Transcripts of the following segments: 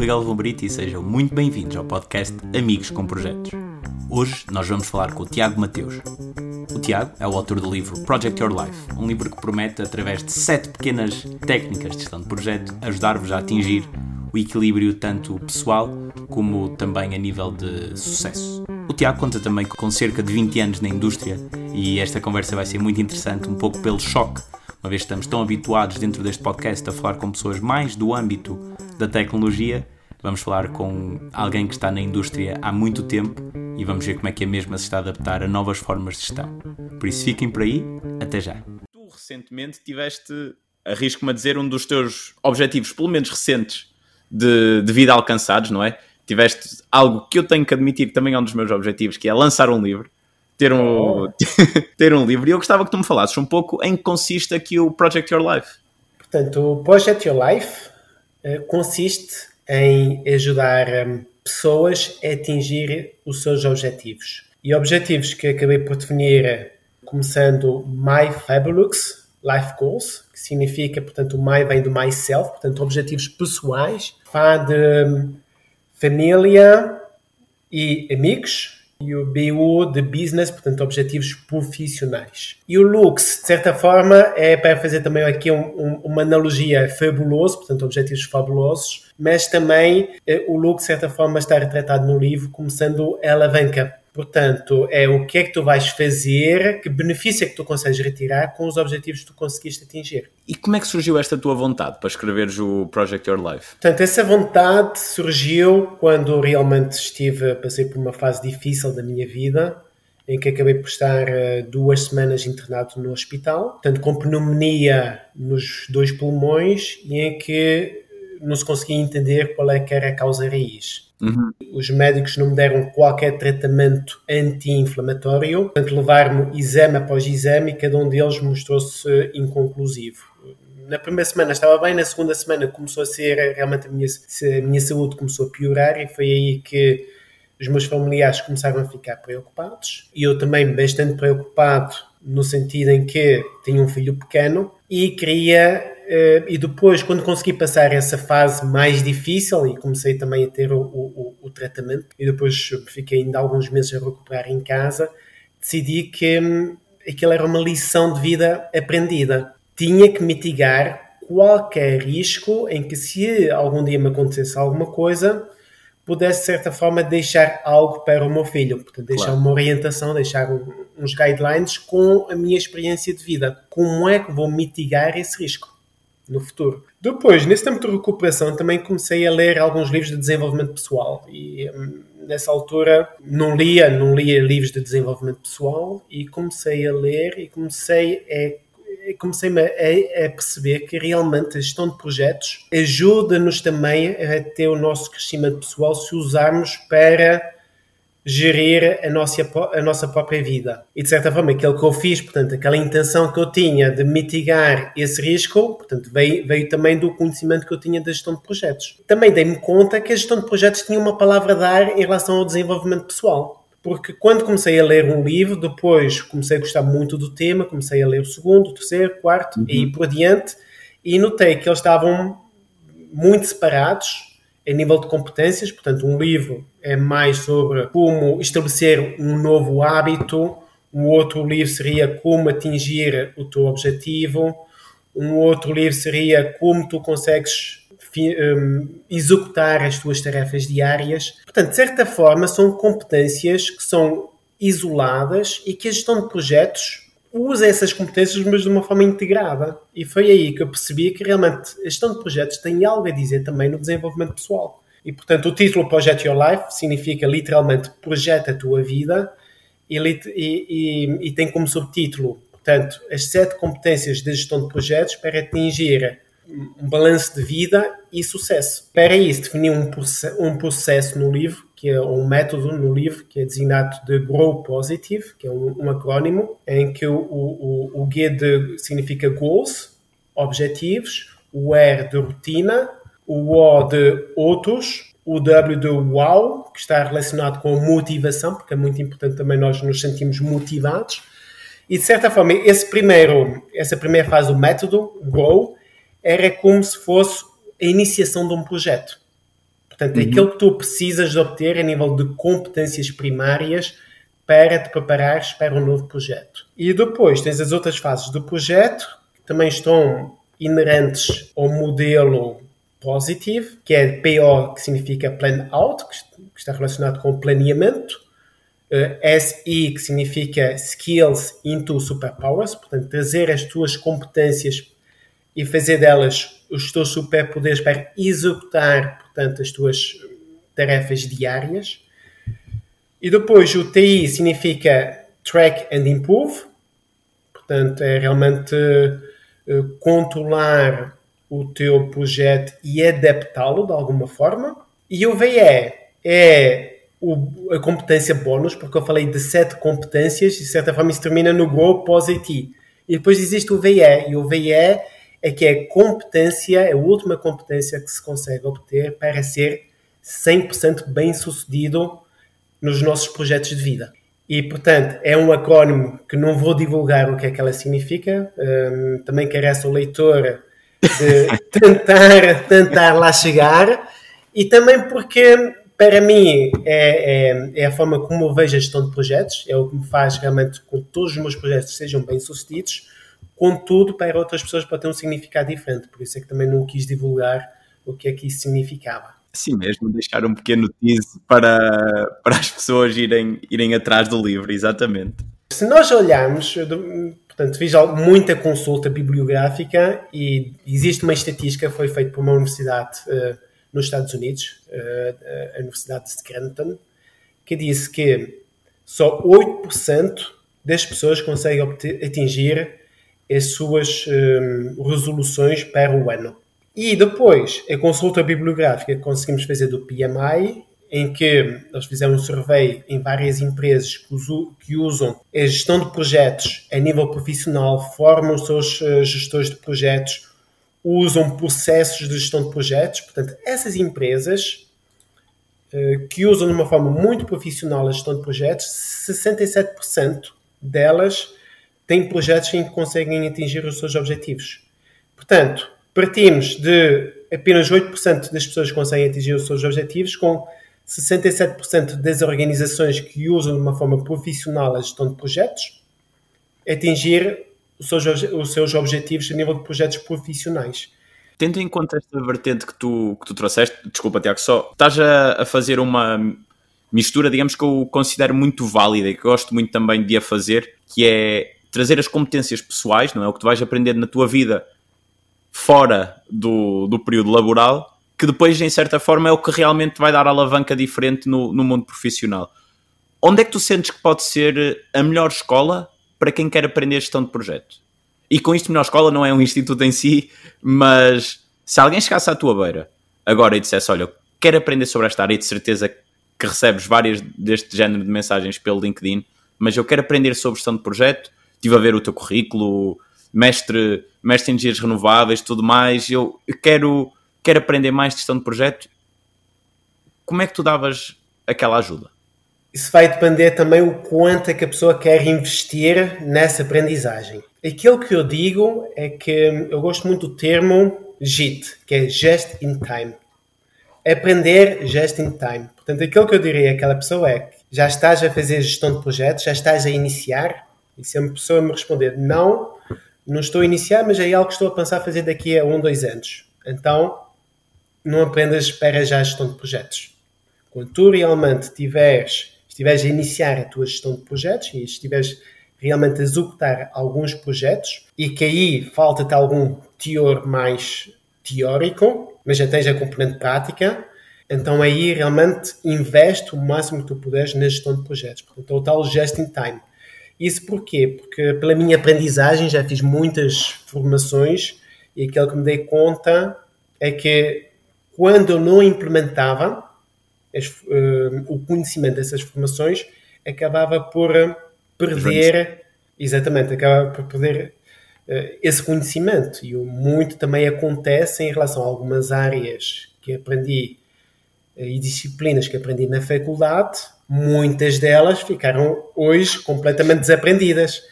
Rui Galvão Brito e sejam muito bem-vindos ao podcast Amigos com Projetos. Hoje nós vamos falar com o Tiago Mateus. O Tiago é o autor do livro Project Your Life, um livro que promete, através de sete pequenas técnicas de gestão de projeto, ajudar-vos a atingir o equilíbrio tanto pessoal como também a nível de sucesso. O Tiago conta também com cerca de 20 anos na indústria e esta conversa vai ser muito interessante, um pouco pelo choque, uma vez que estamos tão habituados dentro deste podcast a falar com pessoas mais do âmbito da tecnologia. Vamos falar com alguém que está na indústria há muito tempo e vamos ver como é que a mesma se está a adaptar a novas formas de gestão. Por isso fiquem por aí, até já. Tu recentemente tiveste, arrisco-me a dizer, um dos teus objetivos, pelo menos recentes, de, de vida alcançados, não é? Tiveste algo que eu tenho que admitir que também é um dos meus objetivos, que é lançar um livro. Ter um, oh. ter um livro. E eu gostava que tu me falasses um pouco em que consiste aqui o Project Your Life. Portanto, o Project Your Life consiste em ajudar um, pessoas a atingir os seus objetivos. E objetivos que acabei por definir começando My Fabulous Life Goals, que significa, portanto, o My vem do myself, portanto, objetivos pessoais, vá de hum, família e amigos, e o BU de business, portanto, objetivos profissionais. E o Lux, de certa forma, é para fazer também aqui um, um, uma analogia fabuloso, portanto, objetivos fabulosos, mas também eh, o Lux, de certa forma, está retratado no livro como sendo a alavanca Portanto, é o que é que tu vais fazer, que benefício é que tu consegues retirar com os objetivos que tu conseguiste atingir. E como é que surgiu esta tua vontade para escreveres o Project Your Life? Portanto, essa vontade surgiu quando realmente estive, passei por uma fase difícil da minha vida, em que acabei por estar eh, duas semanas internado no hospital, portanto, com pneumonia nos dois pulmões e em que não se conseguia entender qual é que era a causa raiz. Uhum. Os médicos não me deram qualquer tratamento anti-inflamatório, portanto, levaram-me exame após exame e cada um deles mostrou-se inconclusivo. Na primeira semana estava bem, na segunda semana começou a ser realmente a minha, a minha saúde começou a piorar e foi aí que os meus familiares começaram a ficar preocupados e eu também bastante preocupado no sentido em que tinha um filho pequeno e queria Uh, e depois, quando consegui passar essa fase mais difícil e comecei também a ter o, o, o, tratamento, e depois fiquei ainda alguns meses a recuperar em casa, decidi que hum, aquilo era uma lição de vida aprendida. Tinha que mitigar qualquer risco em que, se algum dia me acontecesse alguma coisa, pudesse, de certa forma, deixar algo para o meu filho. Portanto, deixar claro. uma orientação, deixar uns guidelines com a minha experiência de vida. Como é que vou mitigar esse risco? No futuro. Depois, nesse tempo de recuperação, também comecei a ler alguns livros de desenvolvimento pessoal e hum, nessa altura não lia, não lia livros de desenvolvimento pessoal e comecei a ler e comecei a comecei a, a, perceber que realmente a gestão de projetos ajuda-nos também a ter o nosso crescimento pessoal se usarmos para gerir a nossa, a nossa própria vida. E de certa forma, aquilo que eu fiz, portanto, aquela intenção que eu tinha de mitigar esse risco, portanto, veio, veio também do conhecimento que eu tinha da gestão de projetos. Também dei-me conta que a gestão de projetos tinha uma palavra a dar em relação ao desenvolvimento pessoal. Porque quando comecei a ler um livro, depois comecei a gostar muito do tema, comecei a ler o segundo, o terceiro, o quarto uhum. e por adiante, e notei que eles estavam muito separados em nível de competências, portanto, um livro é mais sobre como estabelecer um novo hábito, um outro livro seria como atingir o teu objetivo, um outro livro seria como tu consegues um, executar as tuas tarefas diárias. Portanto, de certa forma, são competências que são isoladas e que a gestão de projetos usa essas competências, mas de uma forma integrada. E foi aí que eu percebi que realmente a gestão de projetos tem algo a dizer também no desenvolvimento pessoal. E portanto, o título Project Your Life significa literalmente projeta a tua vida e, e, e, e tem como subtítulo, portanto, as sete competências de gestão de projetos para atingir um balanço de vida e sucesso. Para isso, defini um, um processo no livro que é um método no livro que é designado de Grow Positive, que é um, um acrónimo, em que o, o, o G de, significa goals, objetivos, o R de rotina, o O de outros, o W de wow, que está relacionado com motivação, porque é muito importante também nós nos sentimos motivados. E de certa forma, esse primeiro, essa primeira fase do método, Grow, era como se fosse a iniciação de um projeto. Portanto, é uhum. aquilo que tu precisas de obter a nível de competências primárias para te preparares para um novo projeto. E depois tens as outras fases do projeto, que também estão inerentes ao modelo Positive, que é PO, que significa Plan Out, que está relacionado com planeamento. Uh, eh, SI, que significa Skills into Superpowers, portanto, trazer as tuas competências e fazer delas os teus superpoderes para executar, portanto, as tuas tarefas diárias. E depois o TI significa Track and Improve, portanto, é realmente uh, controlar o teu projeto e adaptá-lo de alguma forma. E o VE é o, a competência bónus, porque eu falei de sete competências e de certa forma isso termina no Grow Pós-IT. E depois existe o VE, e o VE é que é competência, é a última competência que se consegue obter para ser 100% bem sucedido nos nossos projetos de vida. E, portanto, é um acrónimo que não vou divulgar o que é que ela significa, um, também carece o leitor de tentar, tentar lá chegar. E também porque para mim é, é, é, a forma como eu vejo a gestão de projetos, é o que me faz realmente com que todos os meus projetos sejam bem sucedidos, contudo para outras pessoas pode ter um significado diferente, por isso é que também não quis divulgar o que é que isso significava. Sim, mesmo deixar um pequeno tease para, para as pessoas irem, irem atrás do livro, exatamente. Se nós olharmos, Portanto, fiz muita consulta bibliográfica e existe uma estatística que foi feita por uma universidade uh, nos Estados Unidos, uh, a Universidade de Scranton, que disse que só 8% das pessoas conseguem atingir as suas um, resoluções para o ano. E depois, a consulta bibliográfica que conseguimos fazer do PMI em que eles fizeram um survey em várias empresas que, usam a gestão de projetos a nível profissional, formam os seus eh, gestores de projetos, usam processos de gestão de projetos. Portanto, essas empresas eh, que usam de uma forma muito profissional a gestão de projetos, 67% delas têm projetos em que conseguem atingir os seus objetivos. Portanto, partimos de apenas 8% das pessoas que conseguem atingir os seus objetivos, com 67% das organizações que usam de uma forma profissional a gestão de projetos atingir os seus, os seus objetivos a nível de projetos profissionais. Tendo em conta esta vertente que tu, que tu trouxeste, desculpa, Tiago, só estás a, a fazer uma mistura, digamos que eu considero muito válida e que gosto muito também de a fazer, que é trazer as competências pessoais, não é? O que tu vais aprender na tua vida fora do, do período laboral que depois, em certa forma, é o que realmente vai dar alavanca diferente no, no mundo profissional. Onde é que tu sentes que pode ser a melhor escola para quem quer aprender gestão de projeto? E com isto, melhor escola não é um instituto em si, mas se alguém chegasse à tua beira agora e dissesse: Olha, quero aprender sobre esta área, e de certeza que recebes várias deste género de mensagens pelo LinkedIn, mas eu quero aprender sobre gestão de projeto, estive a ver o teu currículo, mestre, mestre em energias renováveis, tudo mais, eu quero quer aprender mais gestão de projeto, como é que tu davas aquela ajuda? Isso vai depender também o quanto é que a pessoa quer investir nessa aprendizagem. Aquilo que eu digo é que eu gosto muito do termo JIT, que é Just in Time. Aprender Just in Time. Portanto, aquilo que eu diria àquela pessoa é que já estás a fazer gestão de projetos, já estás a iniciar, e se a pessoa me responder não, não estou a iniciar, mas é algo que estou a pensar fazer daqui a um, dois anos. Então, não apenas para já a gestão de projetos. Quando tu realmente tiveres, estiveres a iniciar a tua gestão de projetos e estiveres realmente a executar alguns projetos e que aí falta-te algum teor mais teórico, mas já tens a componente prática, então aí realmente investe o máximo que tu puderes na gestão de projetos. Portanto, é o tal just in time. Isso porquê? Porque pela minha aprendizagem já fiz muitas formações e aquilo que me dei conta é que quando eu não implementava as, uh, o conhecimento dessas formações, acabava por uh, perder, exatamente, acabava por perder uh, esse conhecimento. E muito também acontece em relação a algumas áreas que aprendi e disciplinas que aprendi na faculdade, muitas delas ficaram hoje completamente desaprendidas.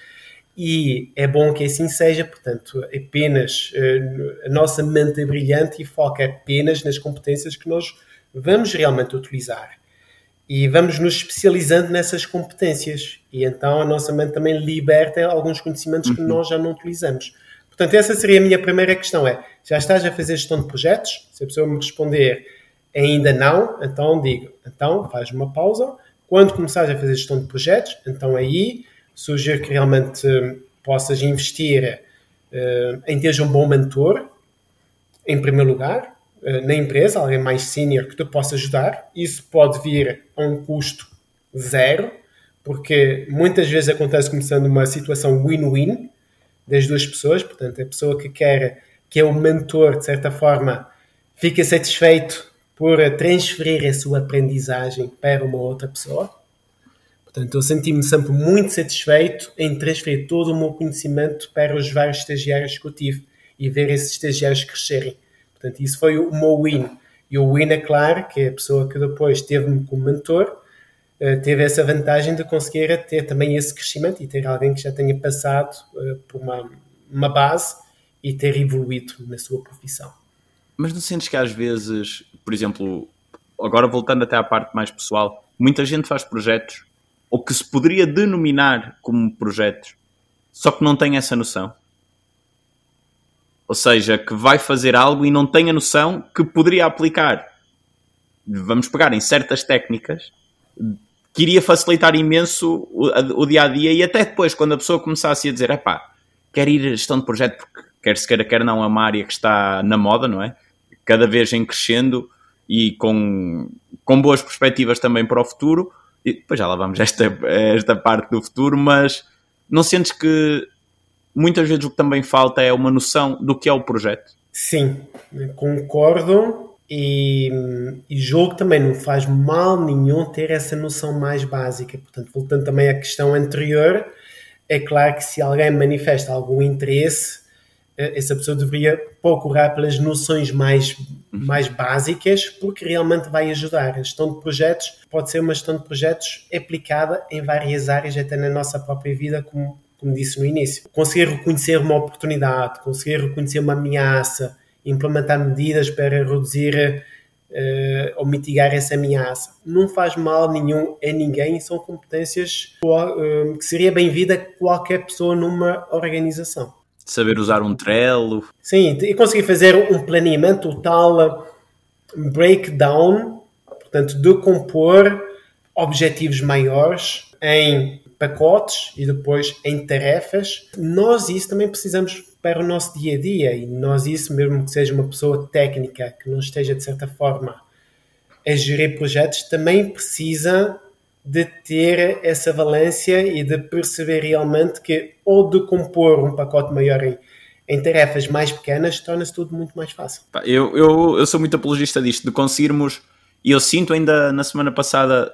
e é bom que assim seja, portanto, apenas uh, a nossa mente é brilhante e foca apenas nas competências que nós vamos realmente utilizar. E vamos nos especializando nessas competências. E então a nossa mente também liberta alguns conhecimentos que uhum. nós já não utilizamos. Portanto, essa seria a minha primeira questão: é já estás a fazer gestão de projetos? Se a pessoa me responder ainda não, então digo, então faz uma pausa. Quando começares a fazer gestão de projetos, então aí sugiro que realmente uh, possas investir uh, em teres um bom mentor, em primeiro lugar, uh, na empresa, alguém mais senior que te possa ajudar. Isso pode vir a um custo zero, porque muitas vezes acontece começando uma situação win-win das duas pessoas, portanto, a pessoa que quer, que é o mentor, de certa forma, fica satisfeito por transferir a sua aprendizagem para uma outra pessoa Portanto, eu senti-me sempre muito satisfeito em transferir todo o meu conhecimento para os vários estagiários que eu tive e ver esses estagiários crescerem. Portanto, isso foi o meu win. E o win, é claro, que é a pessoa que depois teve-me como mentor, eh, teve essa vantagem de conseguir ter também esse crescimento e ter alguém que já tenha passado eh, por uma, uma base e ter evoluído na sua profissão. Mas não sentes que às vezes, por exemplo, agora voltando até à parte mais pessoal, muita gente faz projetos ou que se poderia denominar como projetos, só que não tem essa noção. Ou seja, que vai fazer algo e não tem a noção que poderia aplicar. Vamos pegar em certas técnicas que iria facilitar imenso o, dia a dia e até depois, quando a pessoa começasse a dizer: pá, quer ir a gestão de projeto porque quer se queira, quer não, é uma área que está na moda, não é? Cada vez em crescendo e com, com boas perspectivas também para o futuro e depois já lá vamos esta, esta parte do futuro, mas não sentes que muitas vezes o que também falta é uma noção do que é o projeto? Sim, concordo e, e jogo também não faz mal nenhum ter essa noção mais básica. Portanto, voltando também à questão anterior, é claro que se alguém manifesta algum interesse, essa pessoa deveria procurar pelas noções mais mais básicas, porque realmente vai ajudar. A gestão de projetos pode ser uma gestão de projetos aplicada em várias áreas, até na nossa própria vida, como, como disse no início. Conseguir reconhecer uma oportunidade, conseguir reconhecer uma ameaça, implementar medidas para reduzir uh, ou mitigar essa ameaça. Não faz mal nenhum a ninguém, são competências uh, que seria bem-vinda qualquer pessoa numa organização saber usar um Trello. Sim, e conseguir fazer um planeamento, o tal uh, breakdown, portanto, de compor objetivos maiores em pacotes e depois em tarefas. Nós isso também precisamos para o nosso dia a dia e nós isso, mesmo que seja uma pessoa técnica que não esteja de certa forma a gerir projetos, também precisa de ter essa valência e de perceber realmente que ou de compor um pacote maior em, em tarefas mais pequenas torna-se tudo muito mais fácil. Eu, eu, eu sou muito apologista disto, de conseguirmos, e eu sinto ainda na semana passada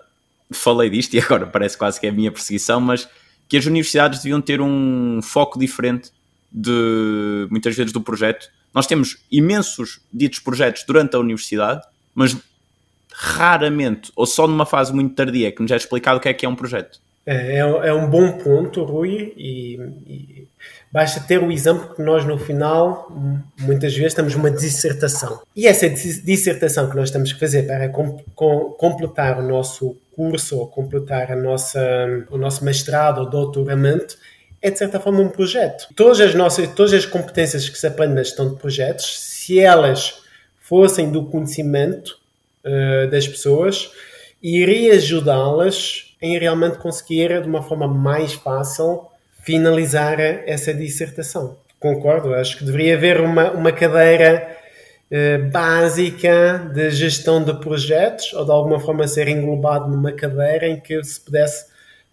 falei disto e agora parece quase que é a minha perseguição, mas que as universidades deviam ter um foco diferente de muitas vezes do projeto. Nós temos imensos ditos projetos durante a universidade, mas raramente, ou só numa fase muito tardia, que nos é explicado o que é que é um projeto. É, é, é um bom ponto, Rui, e, e, basta ter o exemplo que nós no final, muitas vezes, temos uma dissertação. E essa dissertação que nós temos que fazer para com, com, completar o nosso curso ou completar a nossa, o nosso mestrado ou doutoramento é de certa forma um projeto. Todas as nossas, todas as competências que se aprendem na gestão de projetos, se elas fossem do conhecimento, uh, das pessoas e iria ajudá-las em realmente conseguir, de uma forma mais fácil, finalizar essa dissertação. Concordo, acho que deveria haver uma, uma cadeira uh, básica de gestão de projetos, ou de alguma forma ser englobado numa cadeira em que se pudesse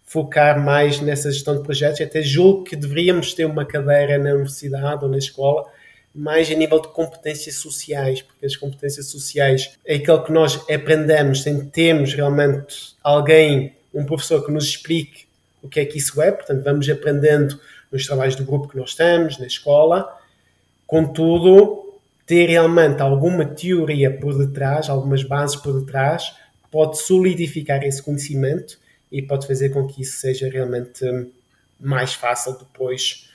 focar mais nessa gestão de projetos. Até julgo que deveríamos ter uma cadeira na universidade ou na escola mais a nível de competências sociais, porque as competências sociais é aquilo que nós aprendemos sem termos realmente alguém, um professor que nos explique o que é que isso é, portanto vamos aprendendo nos trabalhos do grupo que nós estamos, na escola, contudo, ter realmente alguma teoria por detrás, algumas bases por detrás, pode solidificar esse conhecimento e pode fazer com que isso seja realmente mais fácil depois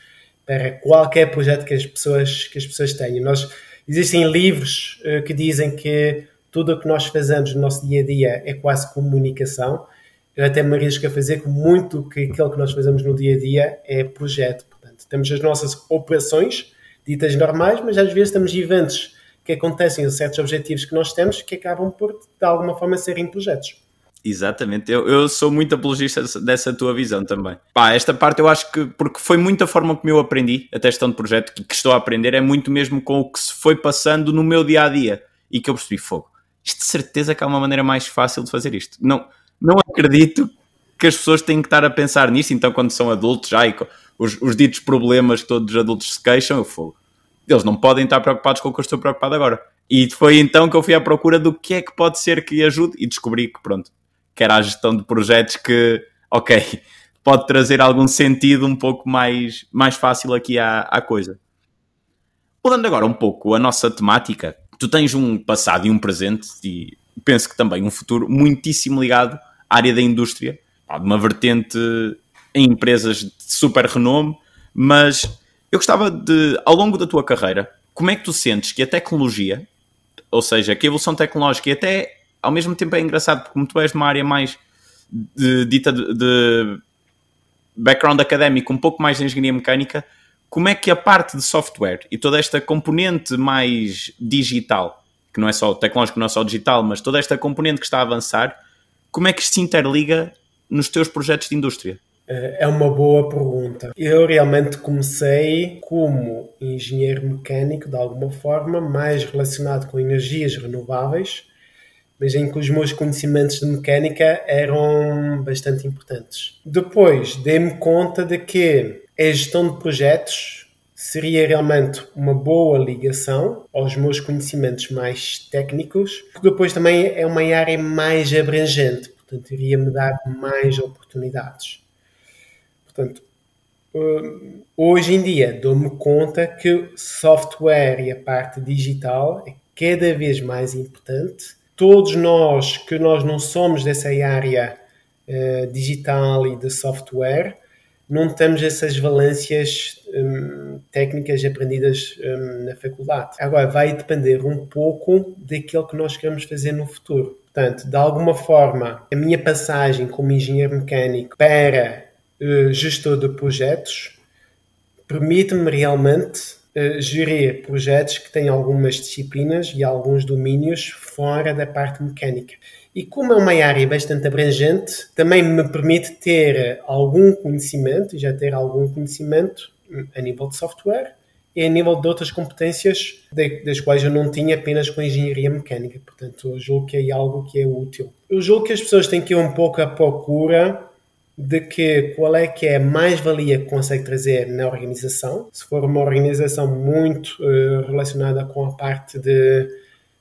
para qualquer projeto que as pessoas, que as pessoas tenham. Nós, existem livros uh, que dizem que tudo o que nós fazemos no nosso dia a dia é quase comunicação. Eu até me arrisco a fazer que muito que aquilo que nós fazemos no dia a dia é projeto. Portanto, temos as nossas operações ditas normais, mas às vezes temos eventos que acontecem certos objetivos que nós temos que acabam por, de alguma forma, serem projetos. Exatamente, eu, eu sou muito apologista dessa tua visão também. Pá, esta parte eu acho que, porque foi muita forma como eu aprendi a gestão de projeto, que, que estou a aprender, é muito mesmo com o que se foi passando no meu dia a dia e que eu percebi fogo. Isto de certeza que há uma maneira mais fácil de fazer isto. Não, não acredito que as pessoas têm que estar a pensar nisso, então quando são adultos e os, os ditos problemas que todos os adultos se queixam, eu fogo. Eles não podem estar preocupados com o que eu estou preocupado agora. E foi então que eu fui à procura do que é que pode ser que ajude e descobri que pronto, que era a gestão de projetos que, ok, pode trazer algum sentido um pouco mais, mais fácil aqui à, à coisa. Mudando agora um pouco a nossa temática, tu tens um passado e um presente e penso que também um futuro muitíssimo ligado à área da indústria, de uma vertente em empresas de super renome, mas eu gostava de, ao longo da tua carreira, como é que tu sentes que a tecnologia, ou seja, que a evolução tecnológica e até ao mesmo tempo é engraçado porque como tu és de uma área mais de, dita de, de background académico, um pouco mais de engenharia mecânica, como é que a parte de software e toda esta componente mais digital, que não é só tecnológico, não é só digital, mas toda esta componente que está a avançar, como é que se interliga nos teus projetos de indústria? Eh, é uma boa pergunta. Eu realmente comecei como engenheiro mecânico, de alguma forma, mais relacionado com energias renováveis, mas em que os meus conhecimentos de mecânica eram bastante importantes. Depois dei-me conta de que a gestão de projetos seria realmente uma boa ligação aos meus conhecimentos mais técnicos, porque depois também é uma área mais abrangente, portanto iria me dar mais oportunidades. Portanto, hum, hoje em dia dou-me conta que software e a parte digital é cada vez mais importante todos nós que nós não somos dessa área uh, digital e de software, não temos essas valências um, técnicas aprendidas um, na faculdade. Agora, vai depender um pouco daquilo que nós queremos fazer no futuro. Portanto, de alguma forma, a minha passagem como engenheiro mecânico para uh, gestor de projetos permite-me realmente uh, gerir projetos que têm algumas disciplinas e alguns domínios fora da parte mecânica. E como é uma área bastante abrangente, também me permite ter algum conhecimento, já ter algum conhecimento a nível de software e a nível de outras competências das quais eu não tinha apenas com engenharia mecânica. Portanto, eu julgo que é algo que é útil. Eu julgo que as pessoas têm que ir um pouco à procura de que qual é que é a mais-valia que consegue trazer na organização. Se for uma organização muito uh, relacionada com a parte de,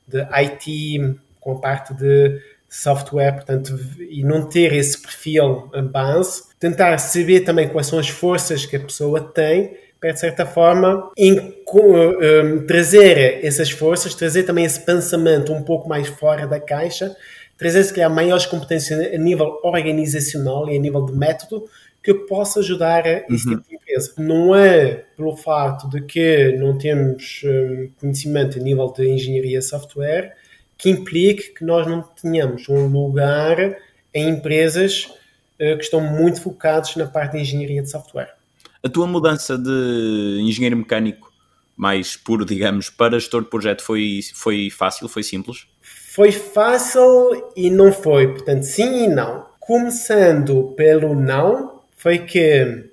de IT, com a parte de software, portanto, e não ter esse perfil base, tentar saber também quais são as forças que a pessoa tem para, de certa forma, em, um, eh, trazer essas forças, trazer também esse pensamento um pouco mais fora da caixa trazer se calhar maiores competências a nível organizacional e a nível de método que possa ajudar a esse uhum. tipo de empresa. Não é pelo fato de que não temos um, conhecimento a nível de engenharia software que implique que nós não tenhamos um lugar em empresas uh, que estão muito focados na parte de engenharia de software. A tua mudança de engenheiro mecânico mais puro, digamos, para gestor de projeto foi, foi fácil, foi simples? Foi fácil e não foi, portanto, sim e não. Começando pelo não, foi que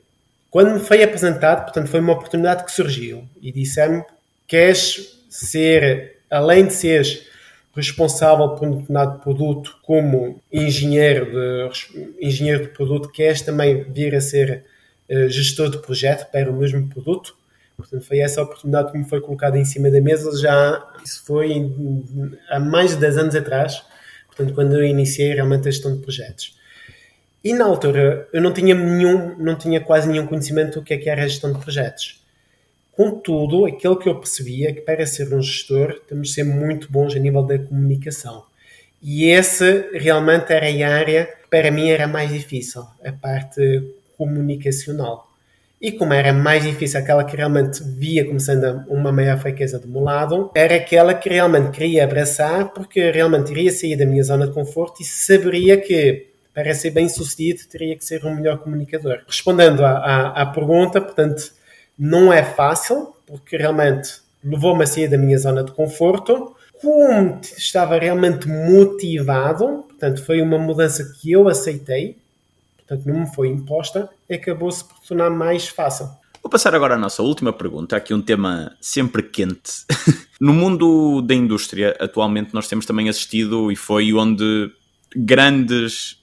quando me foi apresentado, portanto, foi uma oportunidade que surgiu e disseram-me: queres ser, além de seres responsável por um determinado produto como engenheiro de, engenheiro de produto, queres também vir a ser uh, gestor de projeto para o mesmo produto? Portanto, foi essa oportunidade que me foi colocada em cima da mesa. Já isso foi há mais de 10 anos atrás, portanto, quando eu iniciei realmente a gestão de projetos. E na altura eu não tinha nenhum, não tinha quase nenhum conhecimento do que é que era a gestão de projetos. Contudo, aquilo que eu percebia é que para ser um gestor temos de ser muito bons a nível da comunicação. E esse realmente era a área que para mim era mais difícil, a parte comunicacional. E como era mais difícil, aquela que realmente via como sendo uma maior fraqueza do meu lado, era aquela que realmente queria abraçar, porque realmente iria sair da minha zona de conforto e saberia que para ser bem sucedido teria que ser um melhor comunicador. Respondendo à, à, à pergunta, portanto, não é fácil, porque realmente levou-me a sair da minha zona de conforto. Como estava realmente motivado, portanto, foi uma mudança que eu aceitei, portanto não me foi imposta, acabou-se por tornar mais fácil. Vou passar agora à nossa última pergunta, aqui um tema sempre quente. no mundo da indústria, atualmente nós temos também assistido e foi onde grandes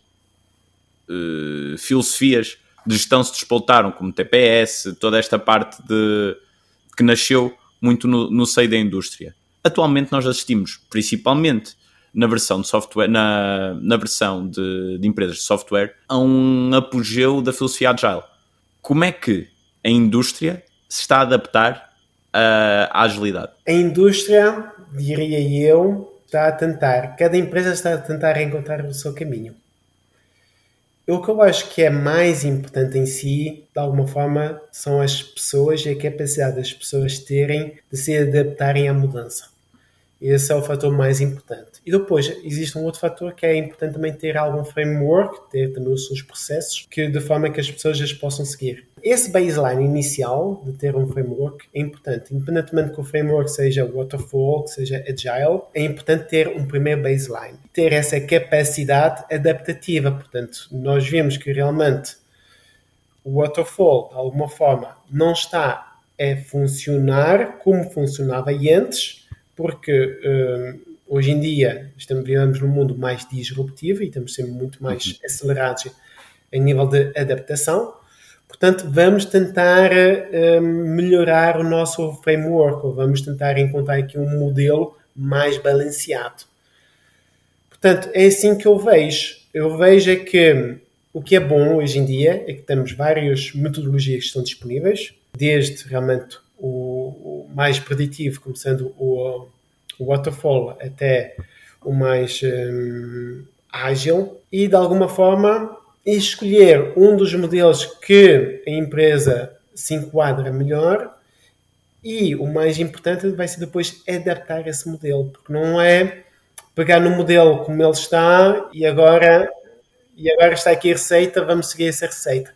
uh, filosofias de gestão se despoutaram, como TPS, toda esta parte de que nasceu muito no, no seio da indústria. Atualmente nós assistimos principalmente na versão de software, na, na versão de, de, empresas de software, a um apogeu da filosofia agile. Como é que a indústria se está a adaptar à agilidade? A indústria, diria eu, está a tentar, cada empresa está a tentar encontrar o seu caminho. O que eu acho que é mais importante em si, de alguma forma, são as pessoas e a capacidade das pessoas terem de se adaptarem à mudança. Esse é o fator mais importante. E depois existe um outro fator que é importante também ter algum framework, ter também os seus processos, que de forma que as pessoas as possam seguir. Esse baseline inicial de ter um framework é importante, independentemente que o framework seja waterfall, que seja agile, é importante ter um primeiro baseline, ter essa capacidade adaptativa. Portanto, nós vemos que realmente o waterfall, de alguma forma, não está a funcionar como funcionava antes porque uh, hoje em dia estamos, vivemos num mundo mais disruptivo e estamos sempre muito mais uhum. acelerados em nível de adaptação. Portanto, vamos tentar uh, melhorar o nosso framework, ou vamos tentar encontrar aqui um modelo mais balanceado. Portanto, é assim que eu vejo. Eu vejo é que o que é bom hoje em dia é que temos várias metodologias que estão disponíveis, desde realmente mais preditivo, como sendo o, o waterfall, até o mais um, ágil, e de alguma forma escolher um dos modelos que a empresa se enquadra melhor e o mais importante vai ser depois adaptar esse modelo, porque não é pegar no modelo como ele está e agora e agora está aqui a receita, vamos seguir essa receita.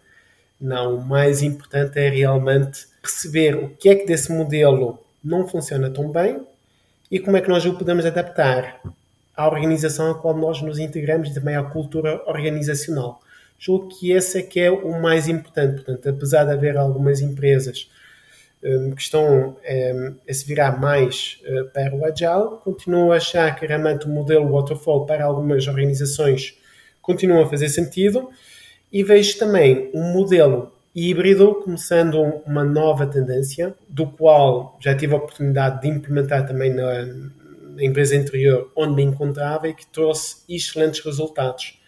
Não, o mais importante é realmente perceber o que é que desse modelo não funciona tão bem e como é que nós o podemos adaptar à organização a qual nós nos integramos e também à cultura organizacional. Julgo que esse é que é o mais importante. Portanto, apesar de haver algumas empresas um, que estão um, a se virar mais uh, para o Agile, continuo a achar que realmente o modelo Waterfall para algumas organizações continua a fazer sentido e vejo também um modelo híbrido começando uma nova tendência, do qual já tive a oportunidade de implementar também na, na empresa anterior onde me encontrava e que trouxe excelentes resultados.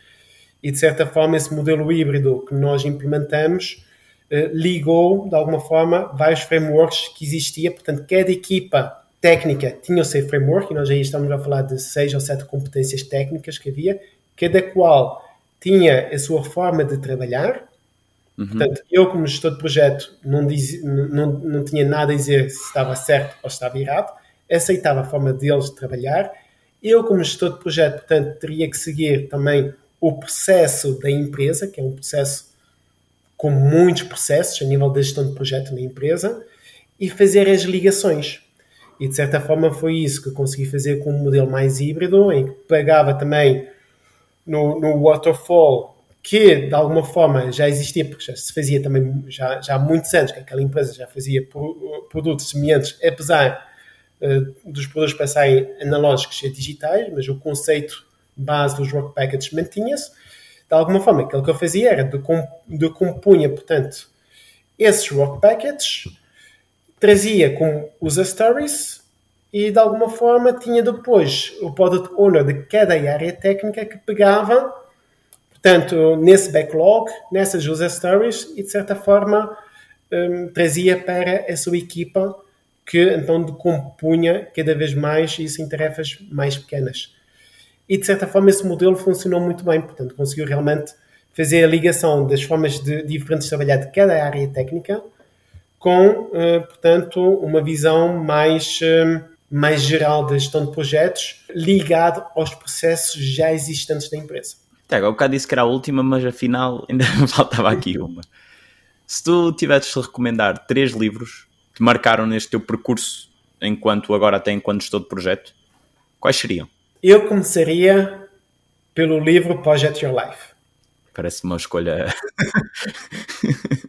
E de certa forma, esse modelo híbrido que nós implementamos eh, ligou, de alguma forma, vários frameworks que existia. Portanto, cada equipa técnica tinha o seu framework, e nós aí estamos a falar de seis ou sete competências técnicas que havia, cada qual tinha a sua forma de trabalhar. Uhum. Portanto, eu, como gestor de projeto, não, diz, não, não tinha nada a dizer se estava certo ou estava errado, aceitava a forma deles de trabalhar. Eu, como gestor de projeto, portanto, teria que seguir também o processo da empresa, que é um processo com muitos processos a nível da gestão de projeto na empresa, e fazer as ligações. E de certa forma foi isso que consegui fazer com um modelo mais híbrido, em que pagava também no, no waterfall, que de alguma forma já existia, porque já se fazia também já, já há muitos anos que aquela empresa já fazia produtos semelhantes, apesar uh, dos produtos passarem analógicos e digitais, mas o conceito base dos work packages mantinha-se. De alguma forma, aquilo que eu fazia era de, de compunha, portanto, esses work packages, trazia com user stories e de alguma forma tinha depois o product owner de cada área técnica que pegava, portanto, nesse backlog, nessas user stories e de certa forma um, trazia para a sua equipa que então compunha cada vez mais isso em tarefas mais pequenas. E de certa forma esse modelo funcionou muito bem, portanto conseguiu realmente fazer a ligação das formas de, diferentes de trabalhar de cada área técnica com, portanto, uma visão mais mais geral da gestão de projetos ligado aos processos já existentes da empresa. Tiago, há bocado disse que era a última, mas afinal ainda faltava aqui uma. Se tu tivesses de recomendar três livros que marcaram neste teu percurso enquanto agora até enquanto estou de projeto, quais seriam? Eu começaria pelo livro Project Your Life. Parece uma escolha.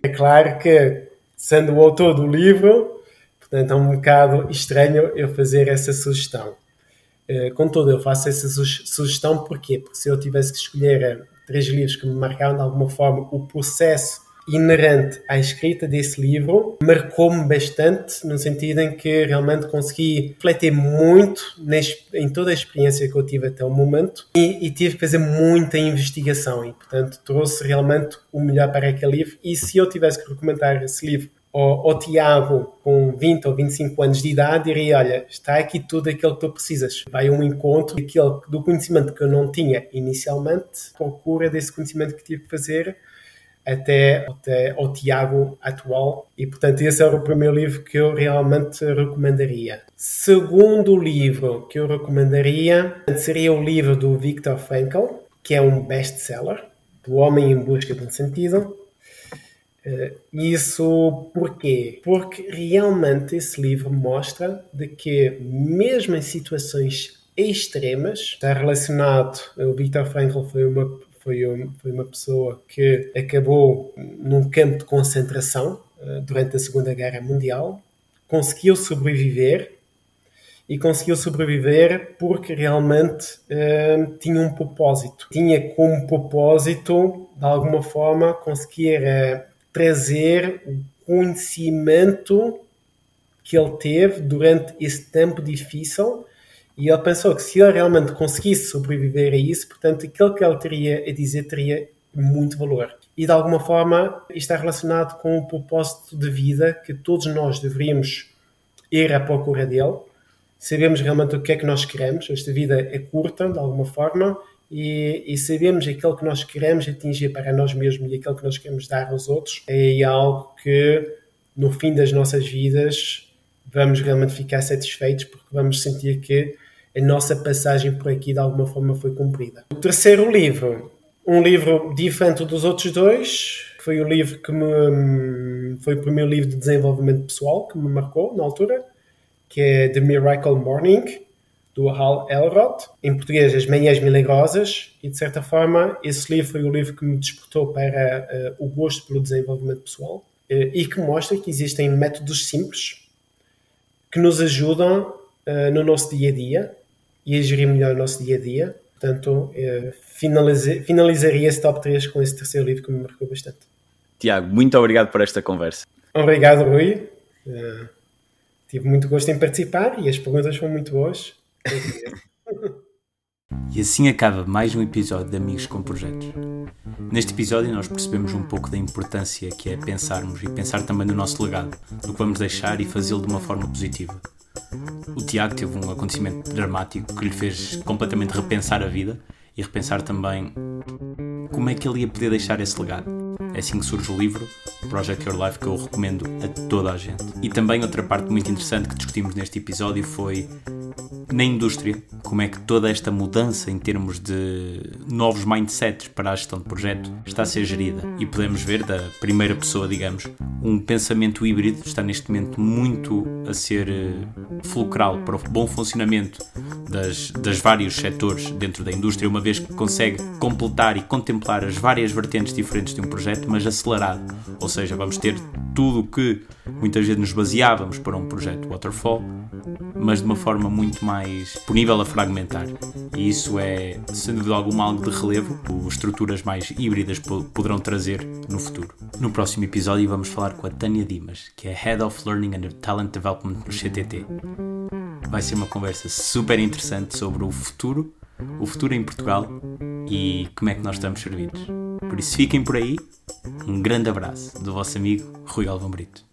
é claro que, sendo o autor do livro, Portanto, é um bocado estranho eu fazer essa sugestão. Uh, contudo, eu faço essa sugestão porquê? Porque se eu tivesse que escolher eh, três livros que me marcaram de alguma forma o processo inerente à escrita desse livro marcou-me bastante no sentido em que realmente consegui refletir muito em toda a experiência que eu tive até o momento e, e, tive que fazer muita investigação e portanto trouxe realmente o melhor para aquele livro e se eu tivesse que recomendar esse livro ao, ao Tiago com 20 ou 25 anos de idade diria, olha, está aqui tudo aquilo que tu precisas. Vai um encontro daquele, do conhecimento que eu não tinha inicialmente, procura desse conhecimento que tive que fazer até, até ao Tiago atual. E, portanto, esse era o primeiro livro que eu realmente recomendaria. Segundo livro que eu recomendaria seria o livro do Viktor Frankl, que é um best-seller, do Homem em Busca de um Sentido. Uh, isso porquê? Porque realmente esse livro mostra de que mesmo em situações extremas, está relacionado, o Viktor Frankl foi uma, foi, um, foi uma pessoa que acabou num campo de concentração uh, durante a Segunda Guerra Mundial, conseguiu sobreviver e conseguiu sobreviver porque realmente uh, tinha um propósito. Tinha como propósito, de alguma forma, conseguir trazer o conhecimento que ele teve durante esse tempo difícil e ele pensou que se ele realmente conseguisse sobreviver a isso, portanto, aquilo que ele teria a dizer teria muito valor. E de alguma forma está relacionado com o propósito de vida que todos nós deveríamos ir à procura dele. Sabemos realmente o que é que nós queremos. Esta vida é curta, de alguma forma, e, e sabemos aquilo que nós queremos atingir para nós mesmos e aquilo que nós queremos dar aos outros é algo que no fim das nossas vidas vamos realmente ficar satisfeitos porque vamos sentir que a nossa passagem por aqui de alguma forma foi cumprida. O terceiro livro, um livro diferente dos outros dois, foi o livro que me foi o primeiro livro de desenvolvimento pessoal que me marcou na altura, que é The Miracle Morning do Hal Elrod, em português As Manhãs Milagrosas, e de certa forma esse livro foi o livro que me despertou para uh, o gosto pelo desenvolvimento pessoal uh, e que mostra que existem métodos simples que nos ajudam uh, no nosso dia a dia e a gerir melhor o nosso dia a dia. Portanto, finalize, finalizaria esse top 3 com esse terceiro livro que me marcou bastante. Tiago, muito obrigado por esta conversa. Obrigado, Rui. tive muito gosto em participar e as perguntas foram muito boas. E assim acaba mais um episódio de Amigos com Projetos. Neste episódio nós percebemos um pouco da importância que é pensarmos e pensar também no nosso legado, no que vamos deixar e fazê-lo de uma forma positiva. O Tiago teve um acontecimento dramático que lhe fez completamente repensar a vida e repensar também como é que ele ia poder deixar esse legado. É assim que surge o livro Project Your Life que eu recomendo a toda a gente. E também outra parte muito interessante que discutimos neste episódio foi na indústria, como é que toda esta mudança em termos de novos mindsets para a gestão de projeto está a ser gerida. E podemos ver da primeira pessoa, digamos, um pensamento híbrido está neste momento muito a ser eh, fulcral para o bom funcionamento das, das vários setores dentro da indústria, uma vez que consegue completar e contemplar as várias vertentes diferentes de um projeto, mas acelerado. Ou seja, vamos ter tudo o que muitas vezes nos baseávamos para um projeto waterfall, mas de uma forma muito mais disponível a fragmentar. E isso é, sem dúvida alguma, algo de relevo que estruturas mais híbridas poderão trazer no futuro. No próximo episódio vamos falar com a Tânia Dimas, que é Head of Learning and Talent Development no CTT. Vai ser uma conversa super interessante sobre o futuro, o futuro em Portugal e como é que nós estamos servidos. Por isso fiquem por aí. Um grande abraço do vosso amigo Rui Galvão Brito.